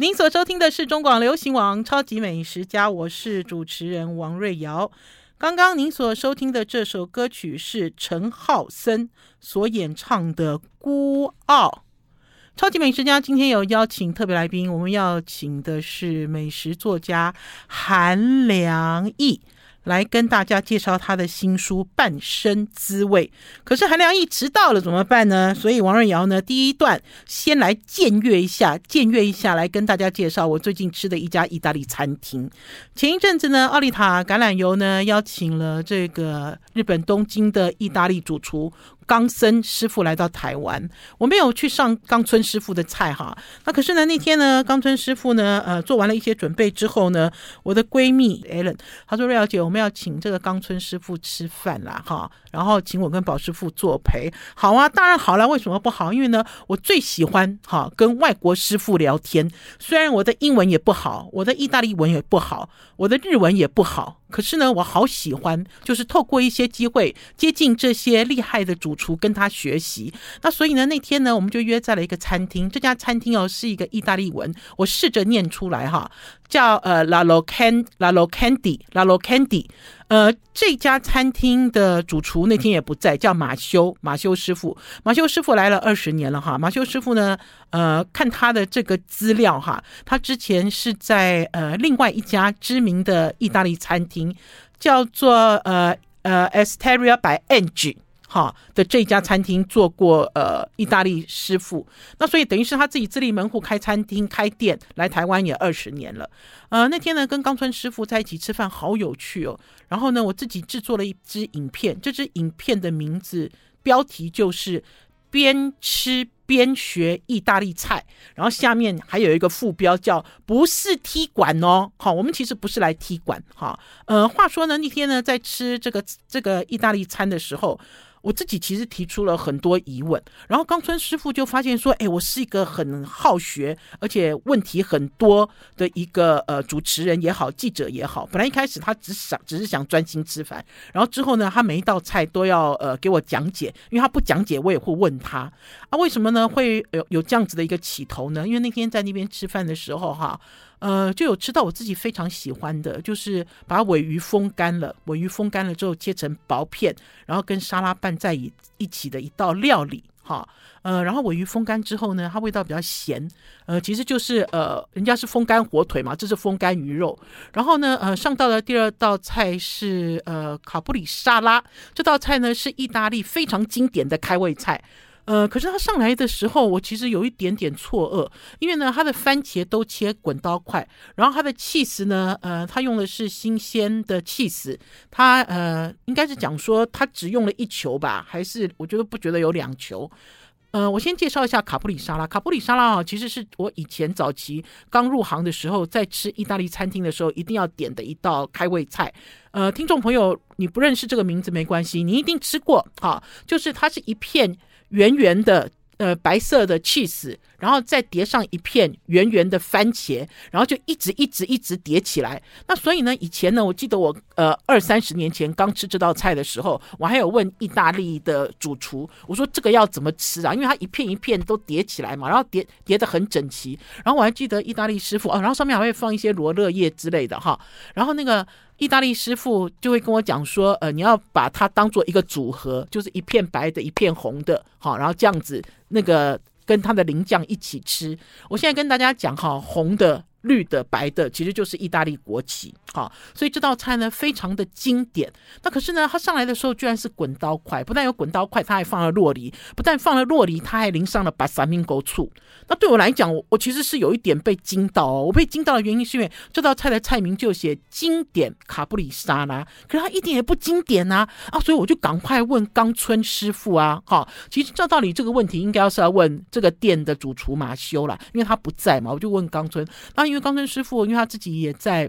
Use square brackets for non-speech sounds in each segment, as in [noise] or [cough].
您所收听的是中广流行网《超级美食家》，我是主持人王瑞瑶。刚刚您所收听的这首歌曲是陈浩森所演唱的《孤傲》。超级美食家今天有邀请特别来宾，我们要请的是美食作家韩良义。来跟大家介绍他的新书《半生滋味》，可是韩良义迟到了怎么办呢？所以王瑞瑶呢，第一段先来僭越一下，僭越一下来跟大家介绍我最近吃的一家意大利餐厅。前一阵子呢，奥利塔橄榄油呢邀请了这个日本东京的意大利主厨。冈森师傅来到台湾，我没有去上冈村师傅的菜哈。那可是呢，那天呢，冈村师傅呢，呃，做完了一些准备之后呢，我的闺蜜 Ellen 她说：“瑞瑶姐，我们要请这个冈村师傅吃饭啦，哈，然后请我跟宝师傅作陪。好啊，当然好了，为什么不好？因为呢，我最喜欢哈跟外国师傅聊天。虽然我的英文也不好，我的意大利文也不好，我的日文也不好。”可是呢，我好喜欢，就是透过一些机会接近这些厉害的主厨，跟他学习。那所以呢，那天呢，我们就约在了一个餐厅。这家餐厅哦，是一个意大利文，我试着念出来哈，叫呃 La Locand La Locandi La Locandi。呃，这家餐厅的主厨那天也不在，叫马修马修师傅。马修师傅来了二十年了哈。马修师傅呢，呃，看他的这个资料哈，他之前是在呃另外一家知名的意大利餐厅，叫做呃呃 Esteria by Angie。哈的这家餐厅做过呃意大利师傅，那所以等于是他自己自立门户开餐厅开店，来台湾也二十年了。呃那天呢跟冈村师傅在一起吃饭，好有趣哦。然后呢我自己制作了一支影片，这支影片的名字标题就是边吃。边学意大利菜，然后下面还有一个副标叫“不是踢馆哦”。好，我们其实不是来踢馆。哈，呃，话说呢，那天呢在吃这个这个意大利餐的时候。我自己其实提出了很多疑问，然后冈村师傅就发现说：“哎，我是一个很好学，而且问题很多的一个呃主持人也好，记者也好。本来一开始他只想只是想专心吃饭，然后之后呢，他每一道菜都要呃给我讲解，因为他不讲解，我也会问他啊，为什么呢？会有有这样子的一个起头呢？因为那天在那边吃饭的时候哈。”呃，就有吃到我自己非常喜欢的，就是把尾鱼风干了，尾鱼风干了之后切成薄片，然后跟沙拉拌在一一起的一道料理，哈，呃，然后尾鱼风干之后呢，它味道比较咸，呃，其实就是呃，人家是风干火腿嘛，这是风干鱼肉，然后呢，呃，上到的第二道菜是呃卡布里沙拉，这道菜呢是意大利非常经典的开胃菜。呃，可是它上来的时候，我其实有一点点错愕，因为呢，它的番茄都切滚刀块，然后它的起司呢，呃，它用的是新鲜的起司，它呃，应该是讲说它只用了一球吧，还是我觉得不觉得有两球？呃，我先介绍一下卡布里沙拉，卡布里沙拉啊，其实是我以前早期刚入行的时候，在吃意大利餐厅的时候一定要点的一道开胃菜。呃，听众朋友，你不认识这个名字没关系，你一定吃过，哈，就是它是一片。圆圆的，呃，白色的起司，然后再叠上一片圆圆的番茄，然后就一直一直一直叠起来。那所以呢，以前呢，我记得我呃二三十年前刚吃这道菜的时候，我还有问意大利的主厨，我说这个要怎么吃啊？因为它一片一片都叠起来嘛，然后叠叠得很整齐。然后我还记得意大利师傅啊，然后上面还会放一些罗勒叶之类的哈。然后那个。意大利师傅就会跟我讲说，呃，你要把它当做一个组合，就是一片白的，一片红的，好，然后这样子，那个跟他的淋酱一起吃。我现在跟大家讲哈，红的。绿的、白的，其实就是意大利国旗，好，所以这道菜呢非常的经典。那可是呢，它上来的时候居然是滚刀块，不但有滚刀块，它还放了洛梨，不但放了洛梨，它还淋上了巴萨米狗醋。那对我来讲，我我其实是有一点被惊到哦。我被惊到的原因是因为这道菜的菜名就写经典卡布里沙拉，可是它一点也不经典呐啊，啊，所以我就赶快问冈村师傅啊，好，其实照道理这个问题应该要是要问这个店的主厨马修啦，因为他不在嘛，我就问冈村，那。因为冈村师傅，因为他自己也在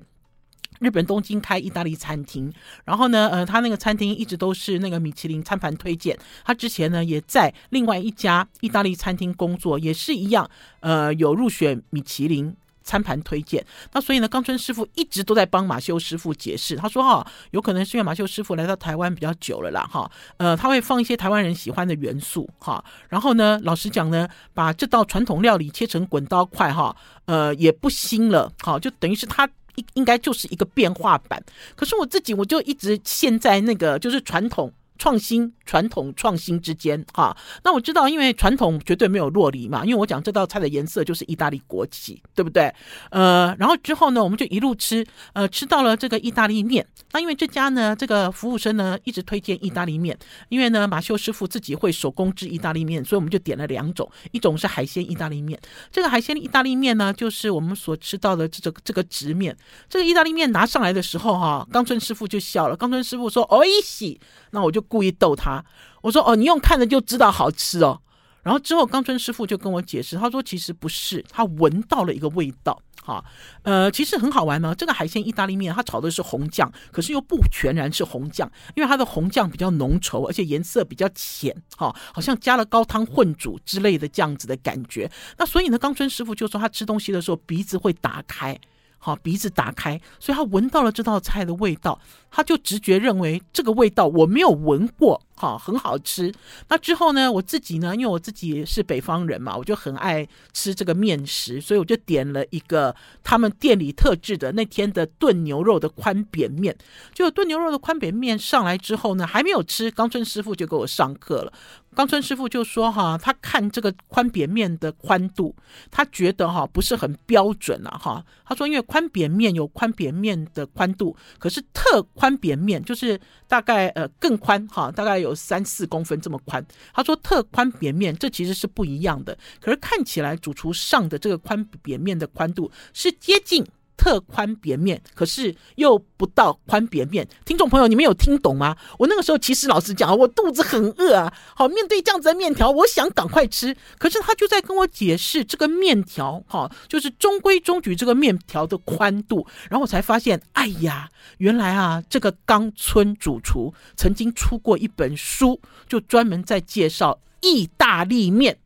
日本东京开意大利餐厅，然后呢，呃，他那个餐厅一直都是那个米其林餐盘推荐。他之前呢，也在另外一家意大利餐厅工作，也是一样，呃，有入选米其林餐盘推荐。那所以呢，冈村师傅一直都在帮马修师傅解释。他说哈，有可能是因为马修师傅来到台湾比较久了啦，哈，呃，他会放一些台湾人喜欢的元素，哈。然后呢，老实讲呢，把这道传统料理切成滚刀块，哈，呃，也不新了，好，就等于是他应应该就是一个变化版。可是我自己我就一直陷在那个就是传统。创新、传统、创新之间，哈，那我知道，因为传统绝对没有落离嘛，因为我讲这道菜的颜色就是意大利国旗，对不对？呃，然后之后呢，我们就一路吃，呃，吃到了这个意大利面。那因为这家呢，这个服务生呢一直推荐意大利面，因为呢马修师傅自己会手工制意大利面，所以我们就点了两种，一种是海鲜意大利面。这个海鲜意大利面呢，就是我们所吃到的这个这个直面。这个意大利面拿上来的时候，哈，冈村师傅就笑了。冈村师傅说：“哦，一喜。”那我就。故意逗他，我说：“哦，你用看着就知道好吃哦。”然后之后，冈村师傅就跟我解释，他说：“其实不是，他闻到了一个味道。哈，呃，其实很好玩呢。这个海鲜意大利面，它炒的是红酱，可是又不全然是红酱，因为它的红酱比较浓稠，而且颜色比较浅，哈，好像加了高汤混煮之类的这样子的感觉。那所以呢，冈村师傅就说他吃东西的时候鼻子会打开。”好，鼻子打开，所以他闻到了这道菜的味道，他就直觉认为这个味道我没有闻过，好，很好吃。那之后呢，我自己呢，因为我自己是北方人嘛，我就很爱吃这个面食，所以我就点了一个他们店里特制的那天的炖牛肉的宽扁面。就炖牛肉的宽扁面上来之后呢，还没有吃，冈村师傅就给我上课了。冈村师傅就说：“哈，他看这个宽扁面的宽度，他觉得哈不是很标准啊。哈，他说因为宽扁面有宽扁面的宽度，可是特宽扁面就是大概呃更宽哈，大概有三四公分这么宽。他说特宽扁面这其实是不一样的，可是看起来主厨上的这个宽扁面的宽度是接近。”特宽扁面，可是又不到宽扁面。听众朋友，你们有听懂吗？我那个时候其实老实讲，我肚子很饿啊。好，面对这样子的面条，我想赶快吃。可是他就在跟我解释这个面条，哈，就是中规中矩这个面条的宽度。然后我才发现，哎呀，原来啊，这个冈村主厨曾经出过一本书，就专门在介绍意大利面。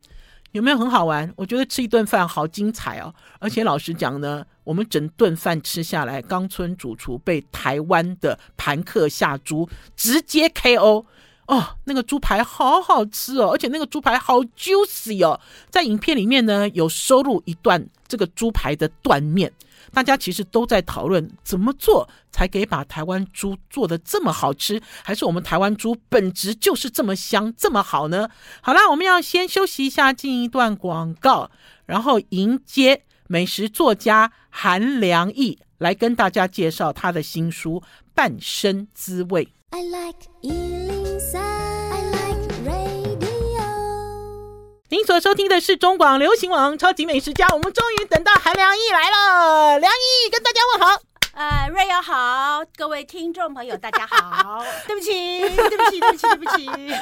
有没有很好玩？我觉得吃一顿饭好精彩哦！而且老实讲呢，我们整顿饭吃下来，冈村主厨被台湾的盘客下猪直接 KO 哦，那个猪排好好吃哦，而且那个猪排好 juicy 哦，在影片里面呢有收录一段这个猪排的断面。大家其实都在讨论怎么做才可以把台湾猪做得这么好吃，还是我们台湾猪本质就是这么香这么好呢？好啦，我们要先休息一下，进一段广告，然后迎接美食作家韩良义来跟大家介绍他的新书《半生滋味》。I like 您所收听的是中广流行网《超级美食家》，我们终于等到韩良义来了，良义跟大家问好。呃，瑞友好，各位听众朋友大家好，对不起，对不起，对不起，对不起。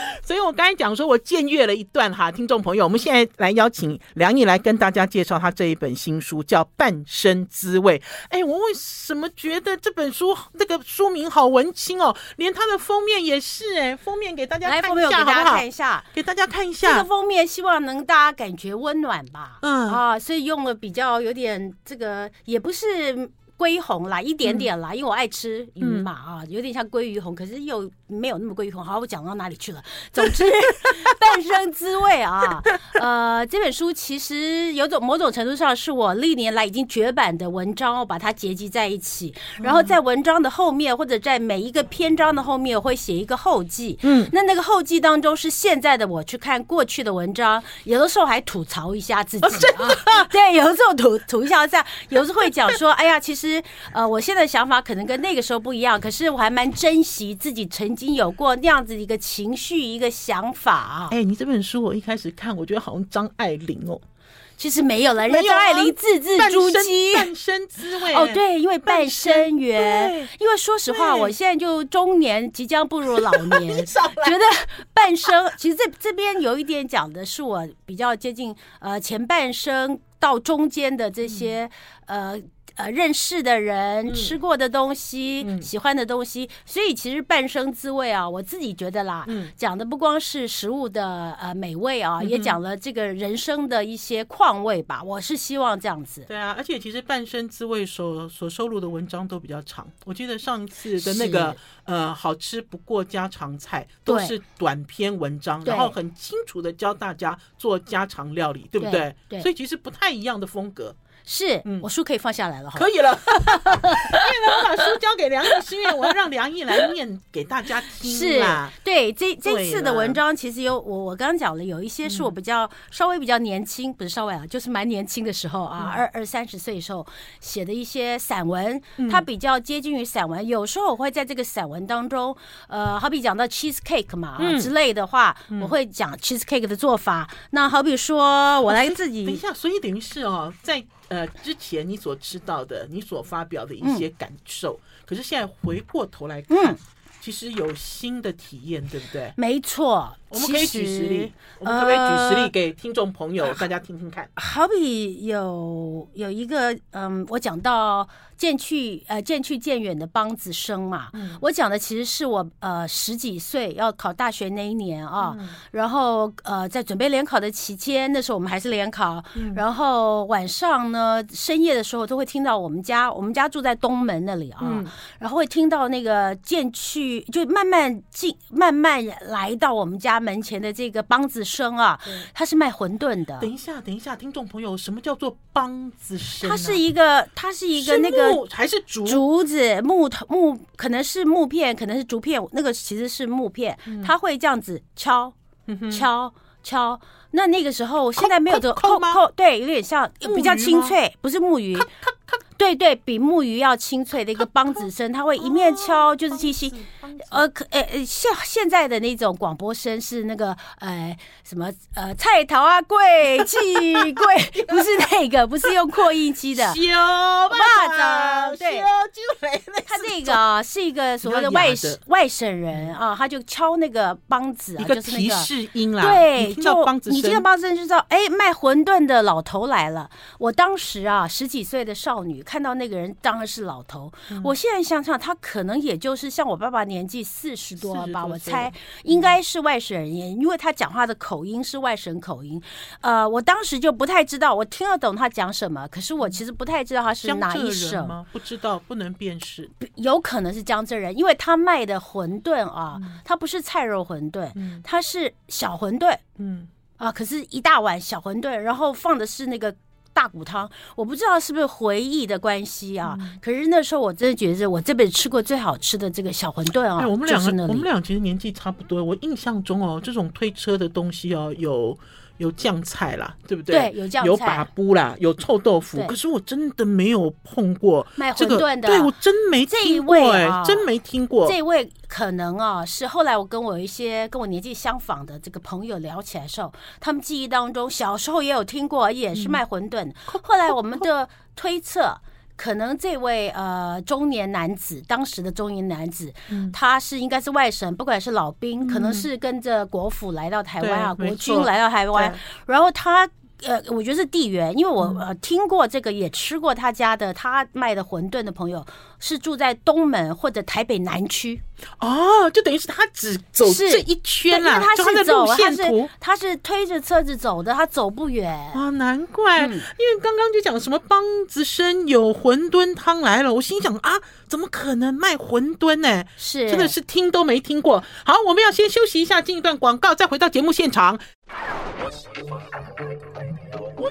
我刚才讲说我僭越了一段哈，听众朋友，我们现在来邀请梁毅来跟大家介绍他这一本新书，叫《半生滋味》。哎，我为什么觉得这本书这个书名好文青哦？连它的封面也是哎，封面给大家看一下好不好？看一下，给大家看一下这个封面，希望能大家感觉温暖吧。嗯啊，所以用了比较有点这个，也不是。鲑红啦，一点点啦，嗯、因为我爱吃鱼嘛啊，有点像鲑鱼红，可是又没有那么鲑鱼红。好，我讲到哪里去了？[laughs] 总之，[laughs] 半生滋味啊，[laughs] 呃，这本书其实有种某种程度上是我历年来已经绝版的文章，我把它结集在一起，然后在文章的后面或者在每一个篇章的后面，我会写一个后记。嗯，那那个后记当中是现在的我去看过去的文章，有的时候还吐槽一下自己啊，对，有的时候吐吐一下这样，有的时候会讲说，哎呀，其实。其实，呃，我现在的想法可能跟那个时候不一样，可是我还蛮珍惜自己曾经有过那样子一个情绪、一个想法啊。哎，你这本书我一开始看，我觉得好像张爱玲哦，其实没有了，人家张爱玲字字珠玑，半生滋味哦，对，因为半生缘，因为说实话，我现在就中年，即将步入老 [laughs] 年，觉得半生，其实这这边有一点讲的是我比较接近呃前半生到中间的这些、嗯、呃。呃认识的人、嗯、吃过的东西、嗯、喜欢的东西，所以其实半生滋味啊，我自己觉得啦，嗯、讲的不光是食物的呃美味啊，嗯、也讲了这个人生的一些况味吧。我是希望这样子。对啊，而且其实半生滋味所所收录的文章都比较长。我记得上一次的那个呃好吃不过家常菜都是短篇文章，然后很清楚的教大家做家常料理，对不对？对，对，所以其实不太一样的风格。是，我书可以放下来了，可以了。[laughs] 因为呢，我把书交给梁毅，是因为我要让梁毅来念给大家听。是，对，这这次的文章其实有我我刚刚讲了，有一些是我比较稍微比较年轻，不是稍微啊，就是蛮年轻的时候啊，二二三十岁的时候写的一些散文，它比较接近于散文。有时候我会在这个散文当中，呃，好比讲到 cheese cake 嘛之类的话，我会讲 cheese cake 的做法。那好比说我来自己，[laughs] 等一下，所以等于是哦，在。呃，之前你所知道的，你所发表的一些感受，嗯、可是现在回过头来看，嗯、其实有新的体验，对不对？没错。我们可以举实例，我们可不可以举实例给听众朋友大家听听看？好比有有一个，嗯，我讲到渐去呃渐去渐远的梆子声嘛，我讲的其实是我呃十几岁要考大学那一年啊，然后呃在准备联考的期间，那时候我们还是联考，然后晚上呢深夜的时候都会听到我们家我们家住在东门那里啊，然后会听到那个渐去就慢慢进慢慢来到我们家门前的这个梆子声啊，他是卖馄饨的。等一下，等一下，听众朋友，什么叫做梆子声？它是一个，它是一个那个还是竹竹子木头木，可能是木片，可能是竹片。那个其实是木片，它会这样子敲敲敲。那那个时候，现在没有这个扣扣，对，有点像比较清脆，不是木鱼。对对，比木鱼要清脆的一个梆子声，它会一面敲就是七七，呃，可呃呃，现现在的那种广播声是那个呃什么呃菜头啊贵气贵，不是那个，不是用扩音机的。小巴掌，对，他那个是一个所谓的外省外省人啊，他就敲那个梆子，啊，就是那个提示音啦。对，就你听到梆子声就知道，哎，卖馄饨的老头来了。我当时啊，十几岁的少女。看到那个人当然是老头，嗯、我现在想想，他可能也就是像我爸爸年纪四十多吧，多我猜应该是外省人，嗯、因为他讲话的口音是外省口音。呃，我当时就不太知道，我听得懂他讲什么，可是我其实不太知道他是哪一省。吗？不知道，不能辨识，有可能是江浙人，因为他卖的馄饨啊，嗯、他不是菜肉馄饨，嗯、他是小馄饨，嗯。啊，可是一大碗小馄饨，然后放的是那个。大骨汤，我不知道是不是回忆的关系啊。嗯、可是那时候我真的觉得，我这辈子吃过最好吃的这个小馄饨啊。哎，我们两个，我们俩其实年纪差不多。我印象中哦，这种推车的东西哦，有。有酱菜啦，对不对？对，有酱菜，有把布啦，有臭豆腐。可是我真的没有碰过卖馄饨的，对，我真没听过，哎，真没听过。这位可能啊，是后来我跟我一些跟我年纪相仿的这个朋友聊起来的时候，他们记忆当中小时候也有听过，也是卖馄饨。后来我们的推测。可能这位呃中年男子，当时的中年男子，嗯、他是应该是外省，不管是老兵，嗯、可能是跟着国府来到台湾啊，国军来到台湾，然后他。呃，我觉得是地缘，因为我呃听过这个，也吃过他家的他卖的馄饨的朋友是住在东门或者台北南区哦，就等于是他只走这一圈啦，他是走，他是他是推着车子走的，他走不远啊，难怪，因为刚刚就讲什么梆子生有馄饨汤来了，我心想啊，怎么可能卖馄饨呢？是，真的是听都没听过。好，我们要先休息一下，进一段广告，再回到节目现场。我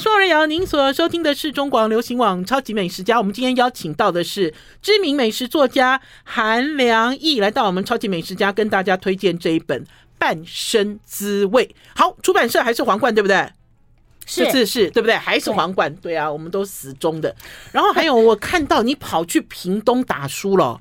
是王瑞瑶，您所收听的是中广流行网超级美食家。我们今天邀请到的是知名美食作家韩良义，来到我们超级美食家，跟大家推荐这一本《半生滋味》。好，出版社还是皇冠，对不对？是这次是对不对？还是皇冠？对，对啊，我们都死忠的。然后还有，我看到你跑去屏东打书了。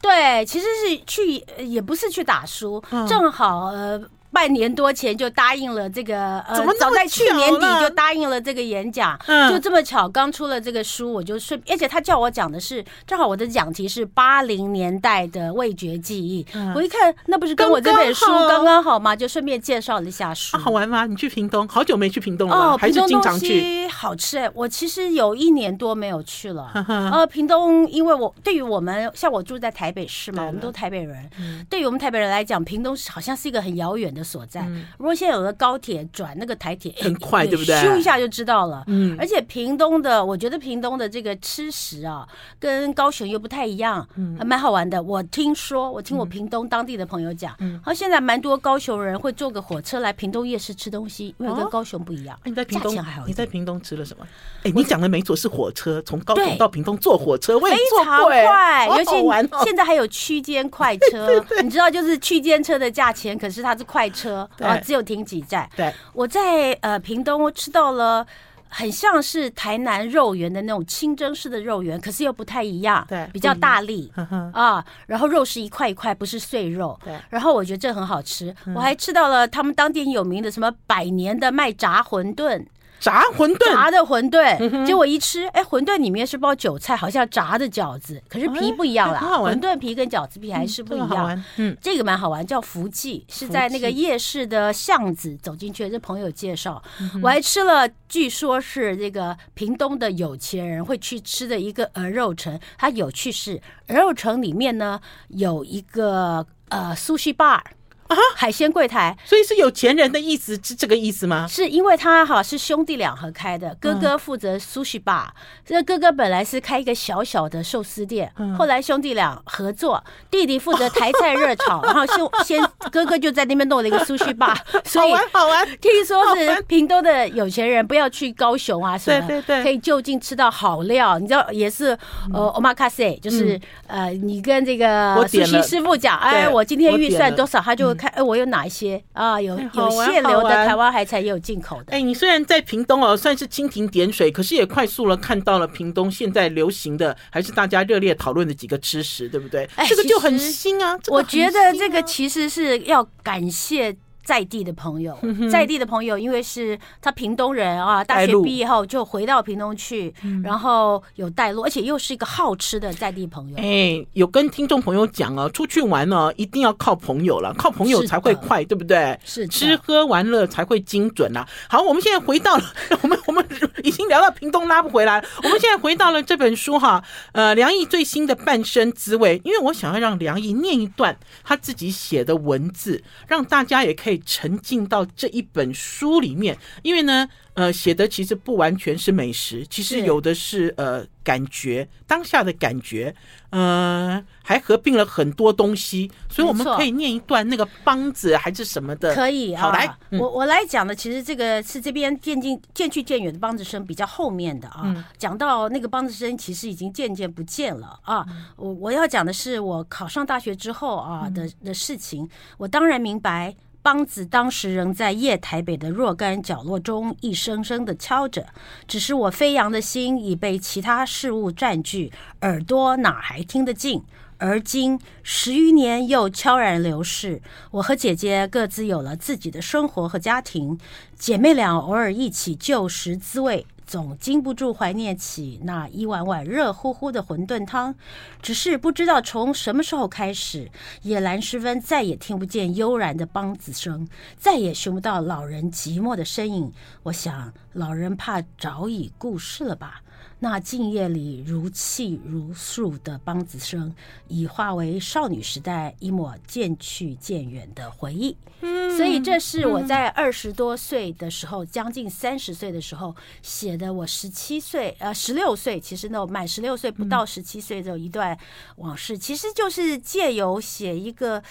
对，其实是去，也不是去打书，正好呃。半年多前就答应了这个，呃，早在去年底就答应了这个演讲，嗯、就这么巧，刚出了这个书，我就顺，而且他叫我讲的是，正好我的讲题是八零年代的味觉记忆，嗯、我一看那不是跟我这本书刚刚好吗？就顺便介绍了一下书。啊，好玩吗？你去屏东，好久没去屏东了，哦，还是经常去？好吃哎、欸！我其实有一年多没有去了。[laughs] 呃，屏东，因为我对于我们像我住在台北市嘛，我们都台北人。嗯、对于我们台北人来讲，屏东好像是一个很遥远的所在。嗯、如果现在有了高铁转那个台铁，很快，对不对？咻一下就知道了。嗯。而且屏东的，我觉得屏东的这个吃食啊，跟高雄又不太一样，嗯，还蛮好玩的。我听说，我听我屏东当地的朋友讲，嗯，好，现在蛮多高雄人会坐个火车来屏东夜市吃东西，因为跟高雄不一样。你在屏东还好？你在屏东吃了什么？哎，你讲的没错，是火车从高雄到屏东坐火车，非常快，尤其现在还有区间快车，[laughs] 你知道，就是区间车的价钱，可是它是快车啊，只有停几站。对，我在呃屏东吃到了。很像是台南肉圆的那种清蒸式的肉圆，可是又不太一样，对，比较大粒啊，然后肉是一块一块，不是碎肉，对，然后我觉得这很好吃，我还吃到了他们当地有名的什么百年的卖炸馄饨。炸馄饨，炸的馄饨，结果一吃，哎，馄饨里面是包韭菜，好像炸的饺子，可是皮不一样啦。馄饨皮跟饺子皮还是不一样。嗯，这个蛮好玩，叫福记，是在那个夜市的巷子走进去，这朋友介绍，我还吃了，据说是这个屏东的有钱人会去吃的一个鹅肉城。它有趣是鹅肉城里面呢有一个呃 sushi bar。啊，海鲜柜台，所以是有钱人的意思，是这个意思吗？是因为他哈是兄弟俩合开的，哥哥负责 sushi bar，这个哥哥本来是开一个小小的寿司店，后来兄弟俩合作，弟弟负责台菜热炒，[laughs] 然后先先哥哥就在那边弄了一个 sushi bar，[laughs] 所以好玩好玩。听说是屏东的有钱人不要去高雄啊什么，对对对，可以就近吃到好料，你知道也是呃 omakase，就是呃你跟这个寿司师傅讲，哎我今天预算多少，他就。看，哎，我有哪一些啊？有有限流的台湾海产，也有进口的。哎，你虽然在屏东哦，算是蜻蜓点水，可是也快速了看到了屏东现在流行的，还是大家热烈讨论的几个吃食，对不对？哎，这个就很新啊。我觉得这个其实是要感谢。在地的朋友，在地的朋友，因为是他屏东人啊，大学毕业后就回到屏东去，然后有带路，而且又是一个好吃的在地朋友。哎，有跟听众朋友讲啊，出去玩呢，一定要靠朋友了，靠朋友才会快，对不对？是吃喝玩乐才会精准啊。好，我们现在回到了，[laughs] 我们我们已经聊到屏东拉不回来，我们现在回到了这本书哈，呃，梁毅最新的半生滋味，因为我想要让梁毅念一段他自己写的文字，让大家也可以。沉浸到这一本书里面，因为呢，呃，写的其实不完全是美食，其实有的是呃感觉，当下的感觉，呃，还合并了很多东西，所以我们可以念一段那个梆子还是什么的，可以啊。好来，我我来讲的，其实这个是这边渐进渐去渐远的梆子声比较后面的啊，讲到那个梆子声其实已经渐渐不见了啊。我我要讲的是我考上大学之后啊的的事情，我当然明白。梆子当时仍在夜台北的若干角落中一声声的敲着，只是我飞扬的心已被其他事物占据，耳朵哪还听得进？而今十余年又悄然流逝，我和姐姐各自有了自己的生活和家庭，姐妹俩偶尔一起旧时滋味。总禁不住怀念起那一碗碗热乎乎的馄饨汤，只是不知道从什么时候开始，夜阑时分再也听不见悠然的梆子声，再也寻不到老人寂寞的身影。我想，老人怕早已故世了吧。那静夜里如泣如诉的梆子声，已化为少女时代一抹渐去渐远的回忆。嗯，所以这是我在二十多岁的时候，将近三十岁的时候写的。我十七岁，呃，十六岁，其实呢，满十六岁不到十七岁的一段往事，其实就是借由写一个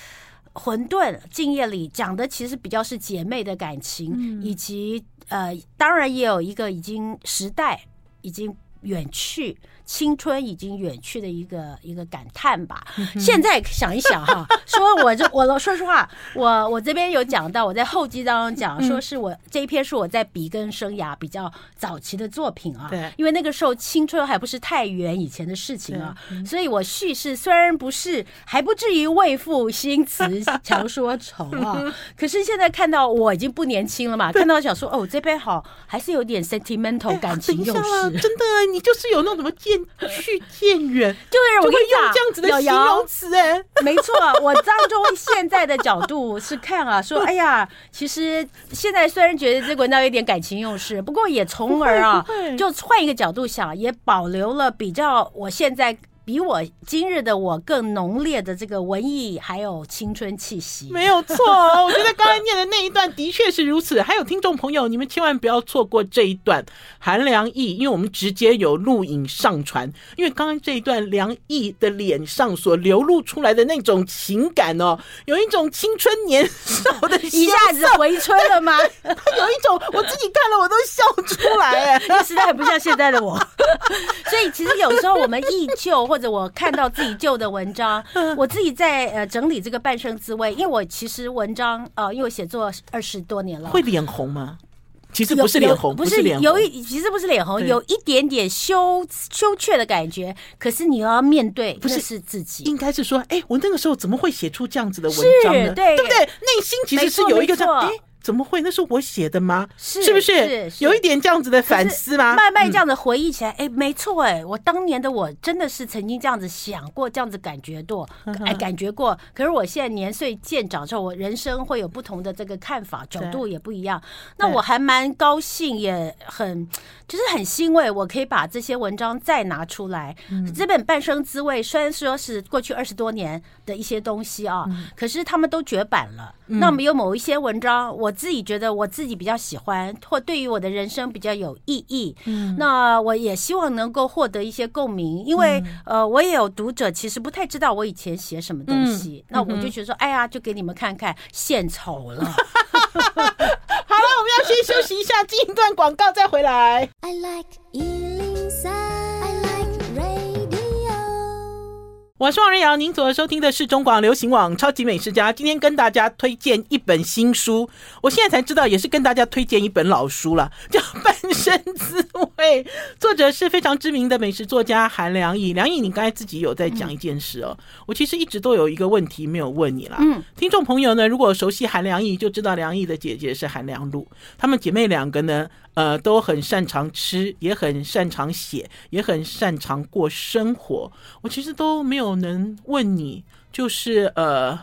混沌静夜里讲的，其实比较是姐妹的感情，以及呃，当然也有一个已经时代已经。远去，青春已经远去的一个一个感叹吧。现在想一想哈，[laughs] 说我这我说实话，我我这边有讲到，我在后记当中讲，说是我这一篇是我在笔耕生涯比较早期的作品啊。对，因为那个时候青春还不是太远以前的事情啊，所以我叙事虽然不是还不至于为赋新词强说愁啊，[laughs] 可是现在看到我已经不年轻了嘛，看到想说哦，这篇好还是有点 sentimental 感情用事，真的。你就是有那种什么渐 [laughs] 去渐远，[laughs] 就是我跟你用这样子的形容词哎，[laughs] 没错，我当中现在的角度是看啊，说哎呀，其实现在虽然觉得这个文章有点感情用事，不过也从而啊，就换一个角度想，也保留了比较我现在。比我今日的我更浓烈的这个文艺还有青春气息，没有错。我觉得刚才念的那一段的确是如此。还有听众朋友，你们千万不要错过这一段韩良义，因为我们直接有录影上传。因为刚刚这一段梁毅的脸上所流露出来的那种情感哦，有一种青春年少的一下子回春了吗？有一种 [laughs] 我自己看了我都笑出来哎，那实在很不像现在的我。所以其实有时候我们依旧或或者我看到自己旧的文章，[laughs] 我自己在呃整理这个半生滋味，因为我其实文章呃，因为我写作二十多年了，会脸红吗？其实不是脸红，不是脸有一其实不是脸红，有一点点羞羞怯的感觉。可是你要面对，不是是自己，应该是说，哎，我那个时候怎么会写出这样子的文章呢？对，对不对？内心其实是有一个这样，哎。怎么会？那是我写的吗？是是不是，有一点这样子的反思吗？慢慢这样子回忆起来，哎、嗯，没错，哎，我当年的我真的是曾经这样子想过，这样子感觉过，哎，感觉过。可是我现在年岁渐长之后，我人生会有不同的这个看法，角度也不一样。那我还蛮高兴，也很就是很欣慰，我可以把这些文章再拿出来。嗯、这本《半生滋味》虽然说是过去二十多年的一些东西啊，嗯、可是他们都绝版了。嗯、那么有某一些文章，我。自己觉得我自己比较喜欢，或对于我的人生比较有意义。嗯，那我也希望能够获得一些共鸣，因为、嗯、呃，我也有读者其实不太知道我以前写什么东西。嗯、那我就觉得说，哎呀，就给你们看看，献丑了。[laughs] 好了，我们要先休息一下，进一段广告再回来。I like 我是王瑞瑶，您所收听的是中广流行网超级美食家。今天跟大家推荐一本新书，我现在才知道，也是跟大家推荐一本老书了，叫《半生滋味》，作者是非常知名的美食作家韩良义。良义，你刚才自己有在讲一件事哦，我其实一直都有一个问题没有问你啦。嗯，听众朋友呢，如果熟悉韩良义，就知道良义的姐姐是韩良露，她们姐妹两个呢。呃，都很擅长吃，也很擅长写，也很擅长过生活。我其实都没有能问你，就是呃。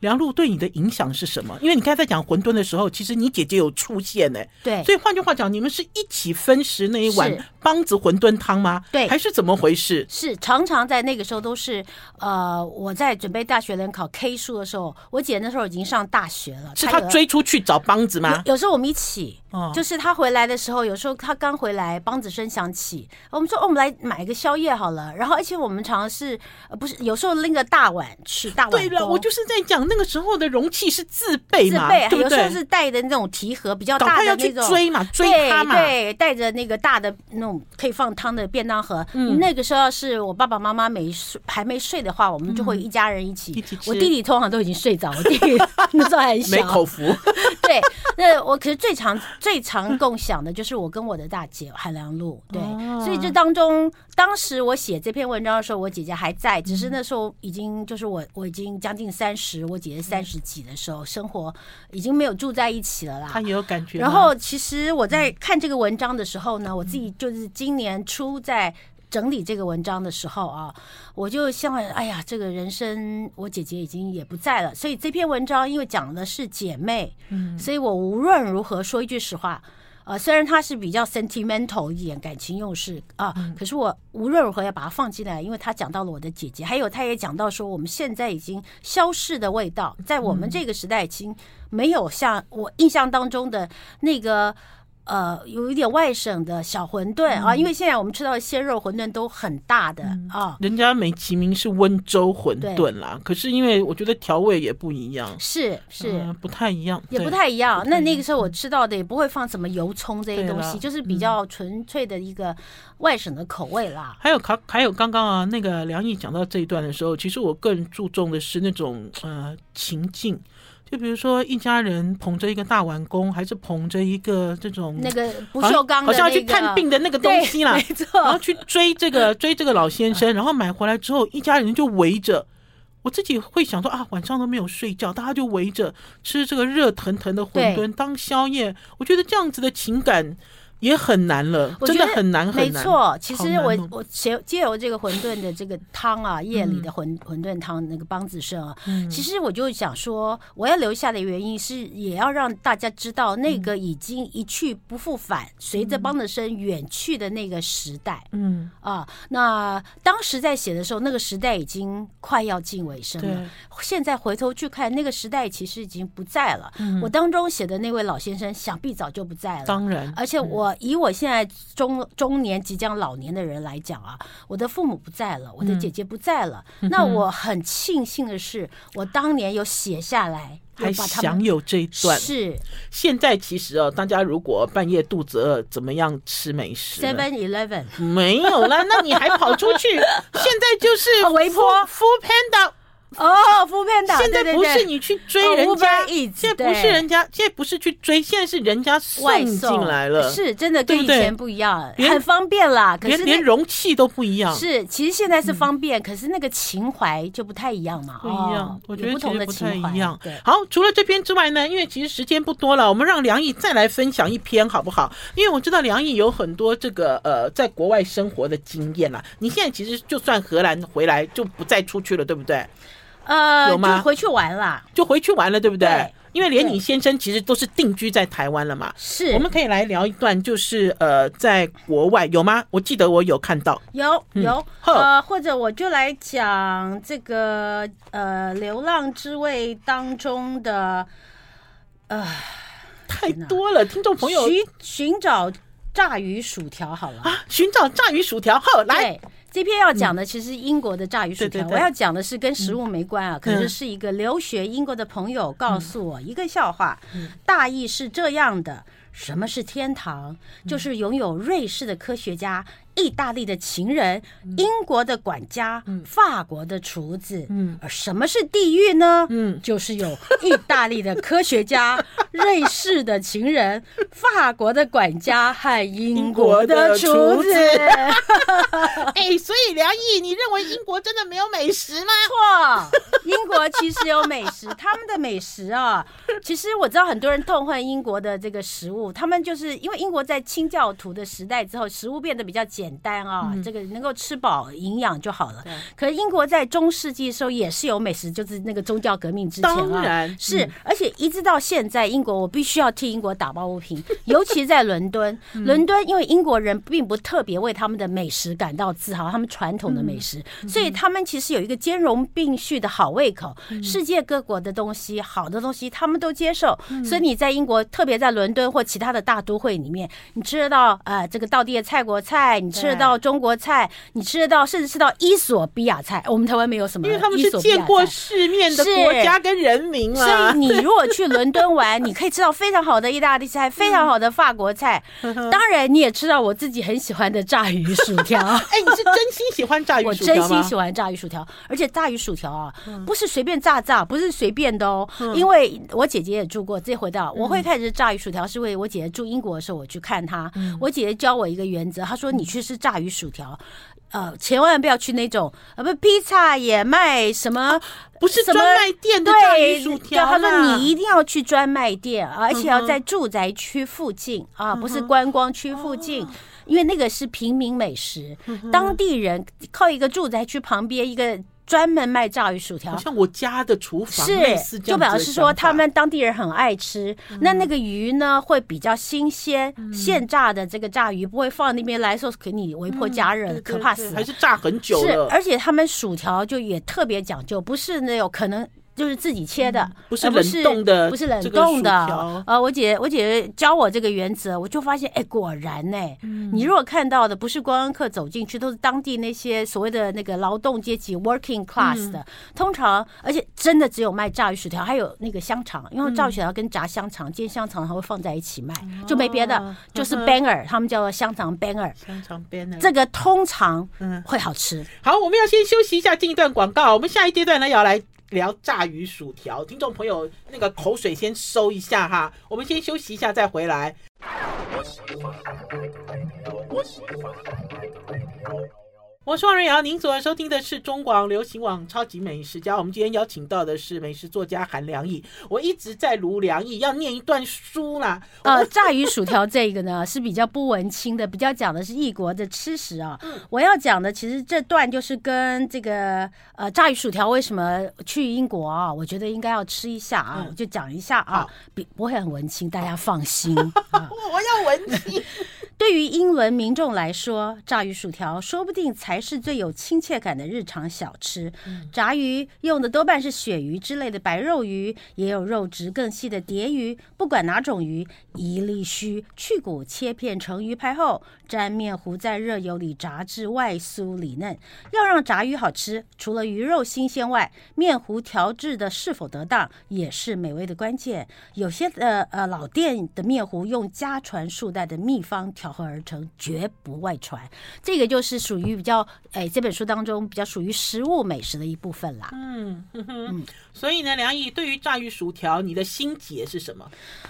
良露对你的影响是什么？因为你刚才在讲馄饨的时候，其实你姐姐有出现呢。对，所以换句话讲，你们是一起分食那一碗梆子馄饨汤吗？对，还是怎么回事？是常常在那个时候都是呃，我在准备大学联考 K 书的时候，我姐那时候已经上大学了。是她追出去找梆子吗？有，有时候我们一起，哦，就是她回来的时候，有时候她刚回来，梆子声响起，我们说，哦，我们来买一个宵夜好了。然后，而且我们常常是呃，不是有时候拎个大碗吃大碗。对了，我就是在讲。那个时候的容器是自备嘛，自备，对不对？有时候是带的那种提盒比较大的那种，追嘛，追他嘛，对，带着那个大的那种可以放汤的便当盒。嗯，那个时候是我爸爸妈妈没睡，还没睡的话，我们就会一家人一起。嗯、我弟弟通常都已经睡着弟弟 [laughs] 那时候还小，没口福。[laughs] 对，那我可是最常最常共享的就是我跟我的大姐海良露。对，哦、所以这当中，当时我写这篇文章的时候，我姐姐还在，只是那时候已经就是我我已经将近三十，我姐姐三十几的时候，生活已经没有住在一起了啦。她也有感觉。然后其实我在看这个文章的时候呢，我自己就是今年初在整理这个文章的时候啊，我就想，哎呀，这个人生我姐姐已经也不在了，所以这篇文章因为讲的是姐妹，嗯，所以我无论如何说一句实话。呃，虽然它是比较 sentimental 一点，感情用事啊，可是我无论如何要把它放进来，因为他讲到了我的姐姐，还有他也讲到说，我们现在已经消逝的味道，在我们这个时代已经没有像我印象当中的那个。呃，有一点外省的小馄饨啊，因为现在我们吃到的鲜肉馄饨都很大的啊。人家美其名是温州馄饨啦，可是因为我觉得调味也不一样，是是不太一样，也不太一样。那那个时候我吃到的也不会放什么油葱这些东西，就是比较纯粹的一个外省的口味啦。还有刚还有刚刚啊，那个梁毅讲到这一段的时候，其实我更注重的是那种呃情境。就比如说，一家人捧着一个大碗公，还是捧着一个这种那个不锈钢、那个，好像要去看病的那个东西啦，没错。然后去追这个追这个老先生，然后买回来之后，一家人就围着。我自己会想说啊，晚上都没有睡觉，大家就围着吃这个热腾腾的馄饨当宵夜。我觉得这样子的情感。也很难了，真的很难很难。没错，其实我、哦、我借借由这个馄饨的这个汤啊，夜里的馄馄饨汤那个梆子声啊、嗯，其实我就想说，我要留下的原因是也要让大家知道那个已经一去不复返，嗯、随着梆子声远去的那个时代。嗯啊，那当时在写的时候，那个时代已经快要近尾声了。现在回头去看，那个时代其实已经不在了。嗯、我当中写的那位老先生，想必早就不在了。当然，而且我。以我现在中中年即将老年的人来讲啊，我的父母不在了，我的姐姐不在了。嗯、那我很庆幸的是，我当年有写下来，还享有这一段。是现在其实哦，大家如果半夜肚子饿，怎么样吃美食？Seven Eleven 没有了，那你还跑出去？[laughs] 现在就是微波 Food Panda。哦，福片岛现在不是你去追人家，现在不是人家，现在不是去追，现在是人家送进来了，是真的跟以前不一样，很方便啦。可是连连容器都不一样，是其实现在是方便，可是那个情怀就不太一样嘛，不一样，我觉得不同的情怀一样。对，好，除了这篇之外呢，因为其实时间不多了，我们让梁毅再来分享一篇好不好？因为我知道梁毅有很多这个呃在国外生活的经验啦。你现在其实就算荷兰回来就不再出去了，对不对？呃，有吗？就回去玩了，就回去玩了，对不对？对，因为连你先生其实都是定居在台湾了嘛。是，我们可以来聊一段，就是呃，在国外有吗？我记得我有看到，有有、嗯。呃，或者我就来讲这个呃，《流浪之味》当中的呃，太多了，听众朋友寻寻找炸鱼薯条好了啊，寻找炸鱼薯条，好来。这篇要讲的其实英国的炸鱼薯条，我要讲的是跟食物没关啊，可是是一个留学英国的朋友告诉我一个笑话，大意是这样的：什么是天堂？就是拥有瑞士的科学家。意大利的情人，英国的管家，嗯、法国的厨子，嗯，而什么是地狱呢？嗯，就是有意大利的科学家、[laughs] 瑞士的情人、法国的管家和英国的厨子。[laughs] 哎，所以梁毅，你认为英国真的没有美食吗？错，英国其实有美食，[laughs] 他们的美食啊，其实我知道很多人痛恨英国的这个食物，他们就是因为英国在清教徒的时代之后，食物变得比较简。简单啊，这个能够吃饱营养就好了。可是英国在中世纪的时候也是有美食，就是那个宗教革命之前啊，当然是，而且一直到现在，英国我必须要替英国打抱不平，[laughs] 尤其在伦敦。伦敦因为英国人并不特别为他们的美食感到自豪，他们传统的美食，所以他们其实有一个兼容并蓄的好胃口。世界各国的东西，好的东西他们都接受。所以你在英国，特别在伦敦或其他的大都会里面，你吃得到呃这个道地的泰国菜，你。吃得到中国菜，你吃得到，甚至吃到伊索比亚菜。我们台湾没有什么，因为他们是见过世面的国家跟人民啊。所以你如果去伦敦玩，[laughs] 你可以吃到非常好的意大利菜，非常好的法国菜。当然，你也吃到我自己很喜欢的炸鱼薯条。[laughs] 哎，你是真心喜欢炸鱼 [laughs] 薯条？我真心喜欢炸鱼薯条，而且炸鱼薯条啊，不是随便炸炸，不是随便的哦。因为我姐姐也住过，这回到我会开始炸鱼薯条，是为我姐姐住英国的时候，我去看她。我姐姐教我一个原则，她说你去。吃炸鱼薯条，呃，千万不要去那种，呃，不，披萨也卖什么？啊、不是专卖店的炸鱼薯条。他说你一定要去专卖店，而且要在住宅区附近、嗯、啊，不是观光区附近、嗯，因为那个是平民美食，嗯、当地人靠一个住宅区旁边一个。专门卖炸鱼薯条，像我家的厨房是，就表示说他们当地人很爱吃。嗯、那那个鱼呢，会比较新鲜、嗯，现炸的这个炸鱼不会放那边来说给你微波加热、嗯，可怕死了。还是炸很久了。是，而且他们薯条就也特别讲究，不是那种可能。就是自己切的，不是冷冻的，不是冷冻的。呃，我姐我姐教我这个原则，我就发现，哎，果然呢，你如果看到的不是观光客走进去，都是当地那些所谓的那个劳动阶级 working class 的，通常而且真的只有卖炸鱼薯条，还有那个香肠，因为炸鱼薯条跟炸香肠、煎香肠还会放在一起卖，就没别的，就是 banger，他们叫做香肠 banger，香肠 banger，这个通常会好吃。好，我们要先休息一下，进一段广告，我们下一阶段呢要来。聊炸鱼薯条，听众朋友，那个口水先收一下哈，我们先休息一下再回来。是王瑞瑶，您所收听的是中广流行网超级美食家。我们今天邀请到的是美食作家韩良义。我一直在读良义要念一段书啦。呃，炸鱼薯条这个呢是比较不文青的，比较讲的是异国的吃食啊。嗯、我要讲的其实这段就是跟这个呃炸鱼薯条为什么去英国啊？我觉得应该要吃一下啊，我、嗯、就讲一下啊，比不会很文青，大家放心。啊、[laughs] 我要文青。对于英伦民众来说，炸鱼薯条说不定才是最有亲切感的日常小吃。炸鱼用的多半是鳕鱼之类的白肉鱼，也有肉质更细的蝶鱼。不管哪种鱼，一粒须去骨，切片成鱼排后，沾面糊在热油里炸至外酥里嫩。要让炸鱼好吃，除了鱼肉新鲜外，面糊调制的是否得当也是美味的关键。有些呃呃老店的面糊用家传数代的秘方调。合而成，绝不外传。这个就是属于比较哎，这本书当中比较属于食物美食的一部分啦。嗯嗯，所以呢，梁毅对于炸鱼薯条，你的心结是什么？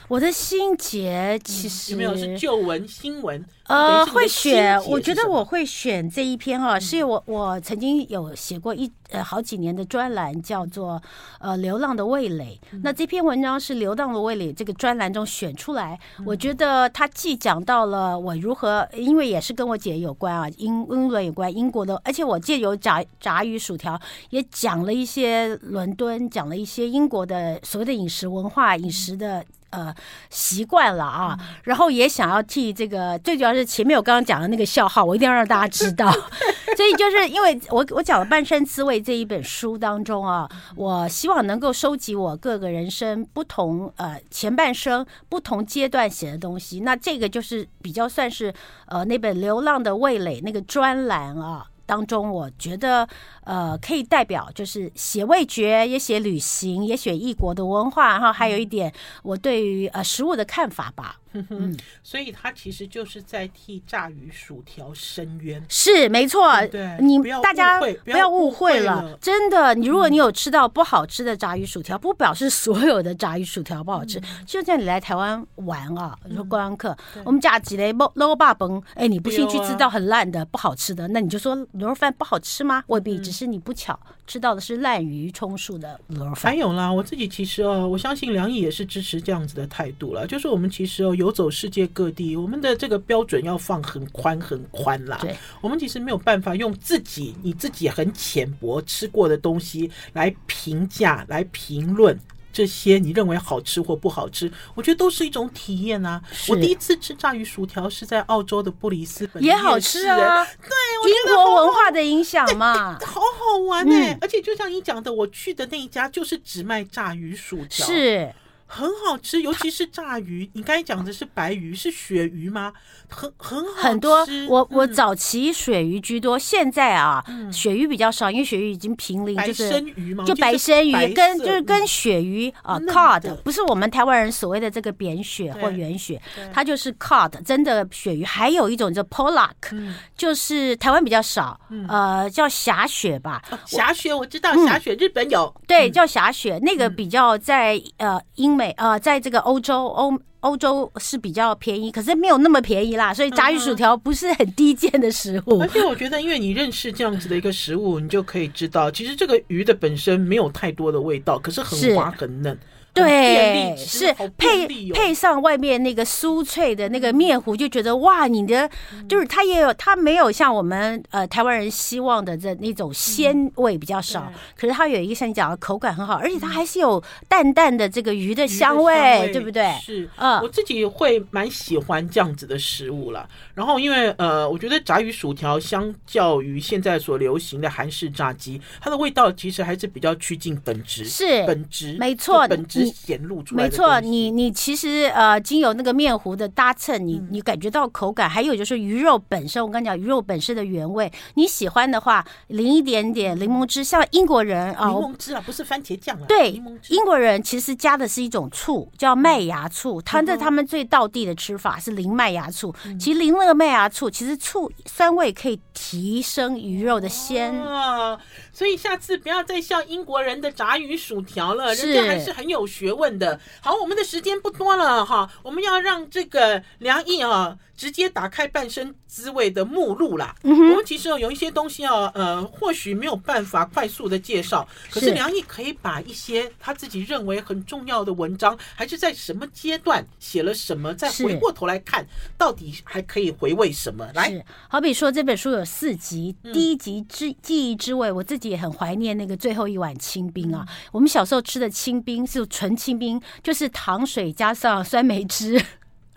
我的心结其实、嗯、有没有是旧闻新闻？呃，会选，我觉得我会选这一篇哈、哦，是因为我我曾经有写过一呃好几年的专栏，叫做呃流浪的味蕾。那这篇文章是流浪的味蕾这个专栏中选出来，我觉得它既讲到了我如何，因为也是跟我姐有关啊，英英伦有关英国的，而且我借由炸炸鱼薯条也讲了一些伦敦，讲了一些英国的所谓的饮食文化、饮食的。呃，习惯了啊，然后也想要替这个，最主要是前面我刚刚讲的那个笑话，我一定要让大家知道。[laughs] 所以就是因为我我讲了《半生滋味》这一本书当中啊，我希望能够收集我各个人生不同呃前半生不同阶段写的东西。那这个就是比较算是呃那本《流浪的味蕾》那个专栏啊。当中，我觉得，呃，可以代表就是写味觉，也写旅行，也写异国的文化，然后还有一点我对于呃食物的看法吧。嗯，[laughs] 所以他其实就是在替炸鱼薯条伸冤，是没错。对，你大家不要误会了，真的。你如果你有吃到不好吃的炸鱼薯条，不表示所有的炸鱼薯条不好吃。就像你来台湾玩啊，你说观光客，我们家几雷捞捞霸崩，哎，你不信去吃到很烂的不好吃的，那你就说牛肉饭不好吃吗？未必，只是你不巧吃到的是烂鱼充数的卤肉饭。还有啦，我自己其实哦，我相信梁毅也是支持这样子的态度了，就是我们其实哦有。游走世界各地，我们的这个标准要放很宽很宽啦。对，我们其实没有办法用自己你自己很浅薄吃过的东西来评价、来评论这些你认为好吃或不好吃。我觉得都是一种体验啊。我第一次吃炸鱼薯条是在澳洲的布里斯本，也好吃啊。对，英国文化的影响嘛，好好玩哎、欸嗯！而且就像你讲的，我去的那一家就是只卖炸鱼薯条，是。很好吃，尤其是炸鱼。你刚才讲的是白鱼，是鳕鱼吗？很很好吃。很多，我我早期鳕鱼居多，现在啊，鳕鱼比较少，因为鳕鱼已经濒临就是白身鱼嘛，就白身鱼跟就是跟鳕鱼啊，cod 不是我们台湾人所谓的这个扁鳕或圆鳕，它就是 cod 真的鳕鱼。还有一种叫 pollock，就是台湾比较少，呃，叫霞雪吧。霞雪我知道，霞雪日本有，对，叫霞雪，那个比较在呃英。美呃，在这个欧洲欧欧洲是比较便宜，可是没有那么便宜啦，所以炸鱼薯条不是很低贱的食物。而且我觉得，因为你认识这样子的一个食物，你就可以知道，其实这个鱼的本身没有太多的味道，可是很滑很嫩。对，是配配上外面那个酥脆的那个面糊，就觉得哇，你的就是它也有，它没有像我们呃台湾人希望的这那种鲜味比较少，可是它有一个像你讲的口感很好，而且它还是有淡淡的这个鱼的香味，对不对？是，嗯，我自己会蛮喜欢这样子的食物了。然后因为呃，我觉得炸鱼薯条相较于现在所流行的韩式炸鸡，它的味道其实还是比较趋近本质，是本质，没错，本质。显露出来，没错，你你其实呃，经由那个面糊的搭衬，你你感觉到口感，还有就是鱼肉本身。我跟你讲，鱼肉本身的原味，你喜欢的话，淋一点点柠檬汁。像英国人啊，柠檬汁啊，不是番茄酱啊。对，英国人其实加的是一种醋，叫麦芽醋。他的他们最道地的吃法是淋麦芽醋。其实淋那个麦芽醋，其实醋酸味可以提升鱼肉的鲜。啊，所以下次不要再笑英国人的炸鱼薯条了，人家还是很有学问的。好，我们的时间不多了哈，我们要让这个梁毅啊。直接打开半生滋味的目录啦。嗯、我们其实有一些东西要呃，或许没有办法快速的介绍。可是梁毅可以把一些他自己认为很重要的文章，还是在什么阶段写了什么，再回过头来看，到底还可以回味什么？来，好比说这本书有四集，第一集之记忆之味，我自己也很怀念那个最后一碗清冰啊。我们小时候吃的清冰是纯清冰，就是糖水加上酸梅汁。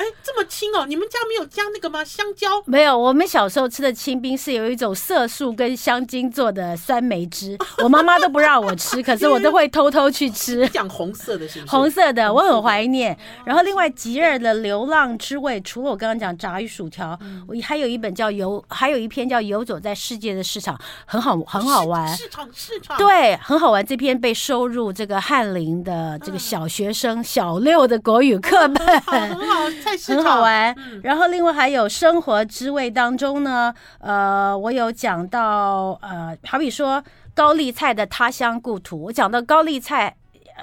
哎，这么轻哦！你们家没有加那个吗？香蕉？没有，我们小时候吃的清冰是有一种色素跟香精做的酸梅汁，[laughs] 我妈妈都不让我吃，可是我都会偷偷去吃。讲红色的是不是？红色的，我很怀念。然后另外吉尔的《流浪之味》，除了我刚刚讲炸鱼薯条，我还有一本叫游，还有一篇叫《游走在世界的市场》，很好，很好玩。市场，市场，对，很好玩。这篇被收入这个翰林的这个小学生小六的国语课本，[laughs] 很好。很好玩，然后另外还有生活滋味当中呢，呃，我有讲到呃，好比说高丽菜的他乡故土，我讲到高丽菜，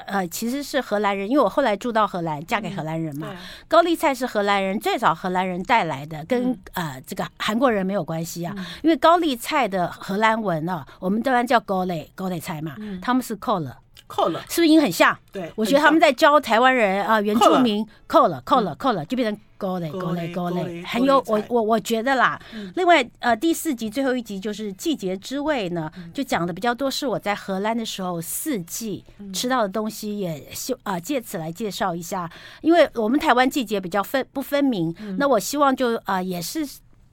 呃，其实是荷兰人，因为我后来住到荷兰，嫁给荷兰人嘛。高丽菜是荷兰人最早荷兰人带来的，跟呃这个韩国人没有关系啊，因为高丽菜的荷兰文啊，我们当然叫高丽高丽菜嘛，他们是 cole。扣了，是不是音很像？对，我觉得他们在教台湾人啊，原住民扣了，扣了，扣了，就变成勾嘞，勾嘞，勾嘞，很有我我我觉得啦。另外，呃，第四集最后一集就是季节之味呢，就讲的比较多是我在荷兰的时候四季吃到的东西，也希啊借此来介绍一下，因为我们台湾季节比较分不分明，那我希望就啊也是。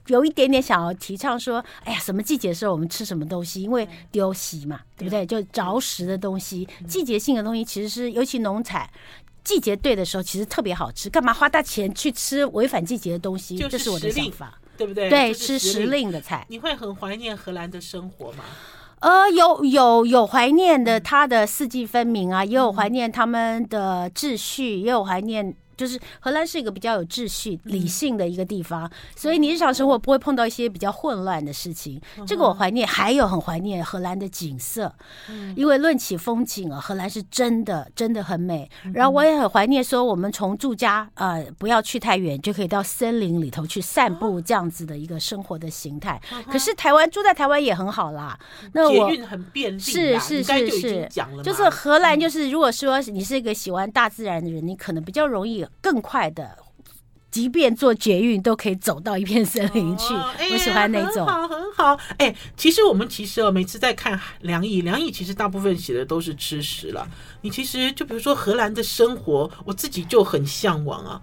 有一点点想要提倡说，哎呀，什么季节的时候我们吃什么东西？因为丢席嘛，对不对？就着实的东西，季节性的东西其实是尤其农产，季节对的时候其实特别好吃。干嘛花大钱去吃违反季节的东西？这是我的想法，对不对？对，吃时令的菜。你会很怀念荷兰的生活吗？呃，有有有怀念的，它的四季分明啊，也有怀念他们的秩序，也有怀念。就是荷兰是一个比较有秩序、理性的一个地方，所以你日常生活不会碰到一些比较混乱的事情。这个我怀念，还有很怀念荷兰的景色，因为论起风景啊，荷兰是真的真的很美。然后我也很怀念说，我们从住家呃不要去太远，就可以到森林里头去散步，这样子的一个生活的形态。可是台湾住在台湾也很好啦，那我捷运很便利，是是是是，就是荷兰就是如果说你是一个喜欢大自然的人，你可能比较容易。更快的，即便坐捷运都可以走到一片森林去。我喜欢那种，很好，很好。哎，其实我们其实哦，每次在看梁毅，梁毅其实大部分写的都是吃食了。你其实就比如说荷兰的生活，我自己就很向往啊，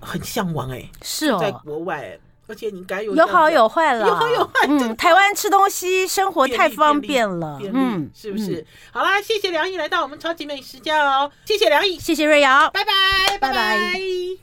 很向往。哎，是哦，在国外，而且你该有有好有坏了，有好有坏。嗯，台湾吃东西生活太方便了，嗯，是不是？嗯、好啦，谢谢梁毅来到我们超级美食家哦，谢谢梁毅，谢谢瑞瑶，拜拜，拜拜。